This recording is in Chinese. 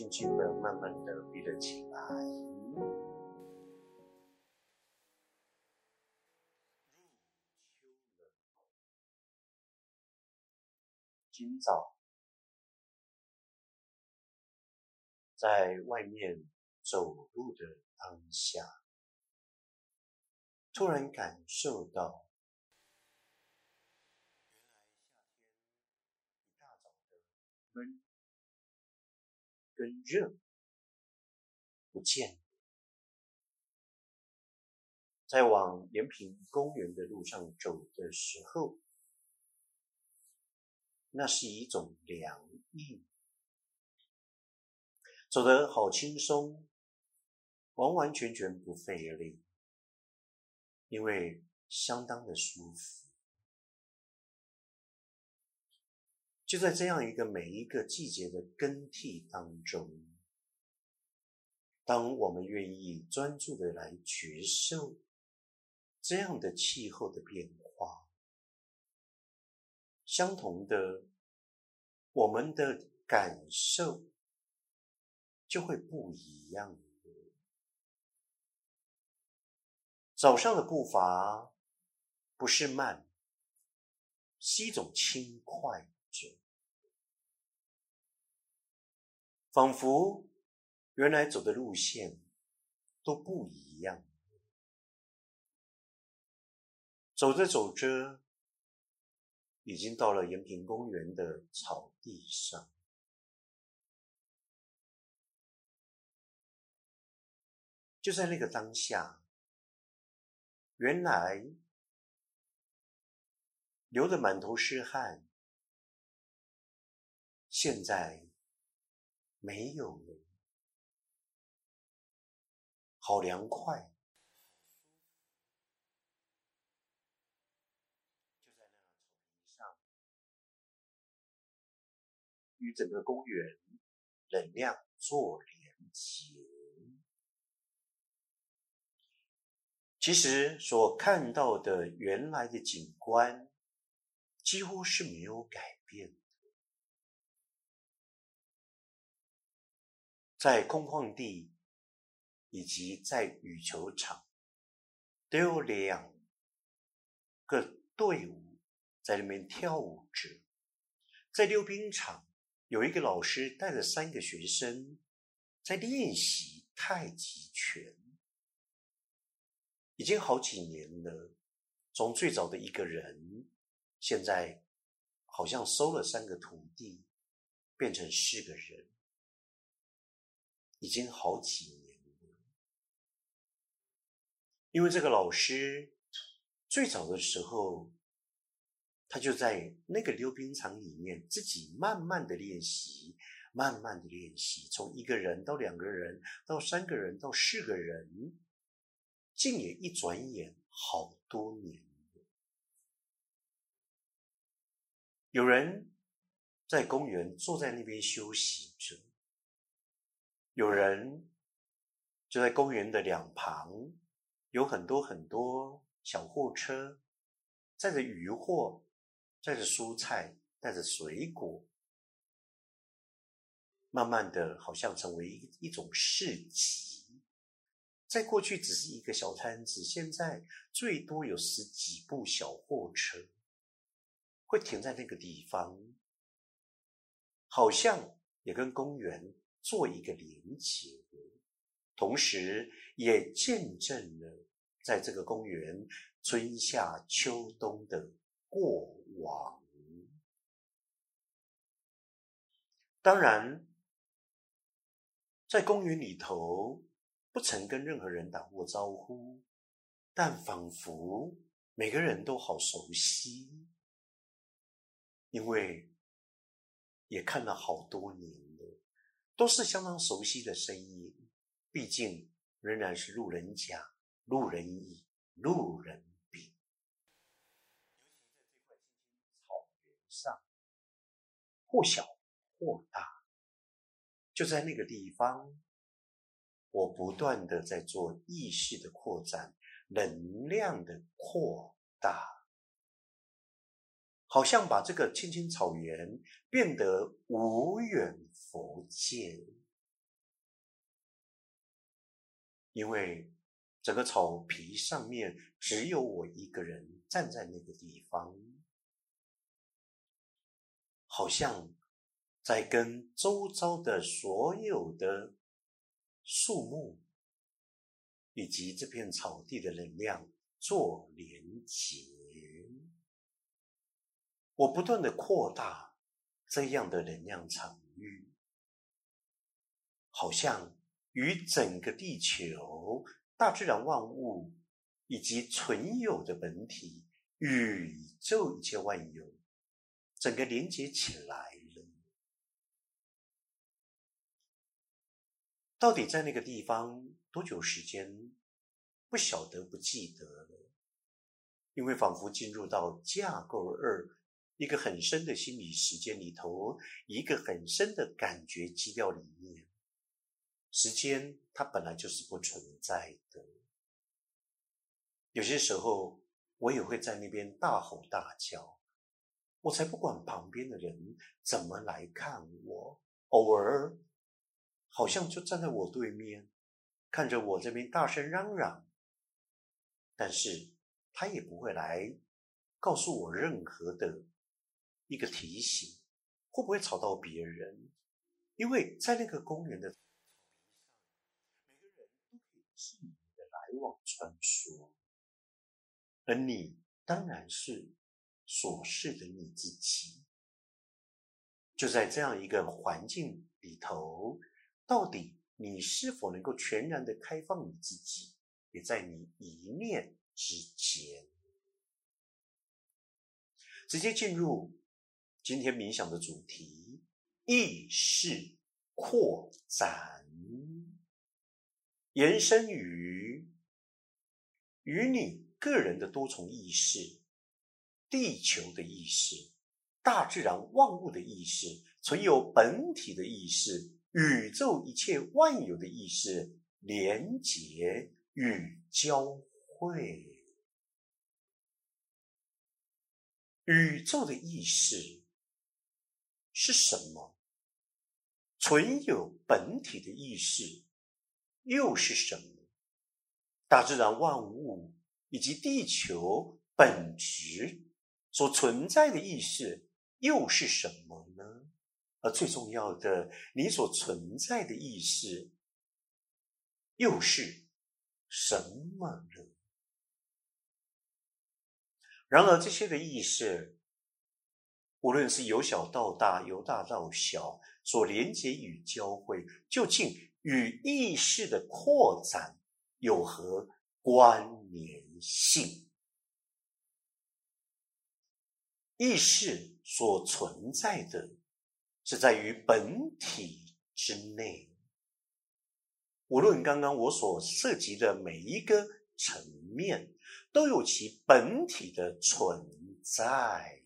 轻轻的、慢慢的闭了起来。今早在外面走路的当下，突然感受到原来夏天一大早的。闷跟热不见，在往延平公园的路上走的时候，那是一种凉意，走得好轻松，完完全全不费力，因为相当的舒服。就在这样一个每一个季节的更替当中，当我们愿意专注的来觉受这样的气候的变化，相同的，我们的感受就会不一样。早上的步伐不是慢，是一种轻快。仿佛原来走的路线都不一样，走着走着，已经到了延平公园的草地上。就在那个当下，原来流得满头是汗，现在。没有了，好凉快。就在那草坪上，与整个公园能量做连接。其实所看到的原来的景观，几乎是没有改变。在空旷地以及在羽球场，都有两个队伍在那边跳舞着。在溜冰场，有一个老师带着三个学生在练习太极拳，已经好几年了。从最早的一个人，现在好像收了三个徒弟，变成四个人。已经好几年了，因为这个老师最早的时候，他就在那个溜冰场里面自己慢慢的练习，慢慢的练习，从一个人到两个人，到三个人，到四个人，竟也一转眼好多年。有人在公园坐在那边休息着。有人就在公园的两旁，有很多很多小货车，载着鱼货，载着蔬菜，带着水果，慢慢的，好像成为一一种市集。在过去只是一个小摊子，现在最多有十几部小货车会停在那个地方，好像也跟公园。做一个连接，同时也见证了在这个公园春夏秋冬的过往。当然，在公园里头不曾跟任何人打过招呼，但仿佛每个人都好熟悉，因为也看了好多年。都是相当熟悉的声音，毕竟仍然是路人甲、路人乙、路人丙。尤其在这块青青草原上，或小或大，就在那个地方，我不断的在做意识的扩展，能量的扩大，好像把这个青青草原变得无远。佛界因为整个草皮上面只有我一个人站在那个地方，好像在跟周遭的所有的树木以及这片草地的能量做连结。我不断的扩大这样的能量场域，好像与整个地球、大自然万物以及存有的本体、宇宙一切万有，整个连接起来了。到底在那个地方多久时间？不晓得，不记得了，因为仿佛进入到架构二。一个很深的心理时间里头，一个很深的感觉基调里面，时间它本来就是不存在的。有些时候，我也会在那边大吼大叫，我才不管旁边的人怎么来看我。偶尔，好像就站在我对面，看着我这边大声嚷嚷，但是他也不会来告诉我任何的。一个提醒，会不会吵到别人？因为在那个公园的草皮上，每个人都可以自由的来往穿梭，而你当然是所示的你自己。就在这样一个环境里头，到底你是否能够全然的开放你自己，也在你一念之间，直接进入。今天冥想的主题：意识扩展，延伸于与你个人的多重意识、地球的意识、大自然万物的意识、存有本体的意识、宇宙一切万有的意识连结与交汇，宇宙的意识。是什么？存有本体的意识又是什么？大自然万物以及地球本质所存在的意识又是什么呢？而最重要的，你所存在的意识又是什么呢？然而，这些的意识。无论是由小到大，由大到小，所连接与交汇，究竟与意识的扩展有何关联性？意识所存在的，是在于本体之内。无论刚刚我所涉及的每一个层面，都有其本体的存在。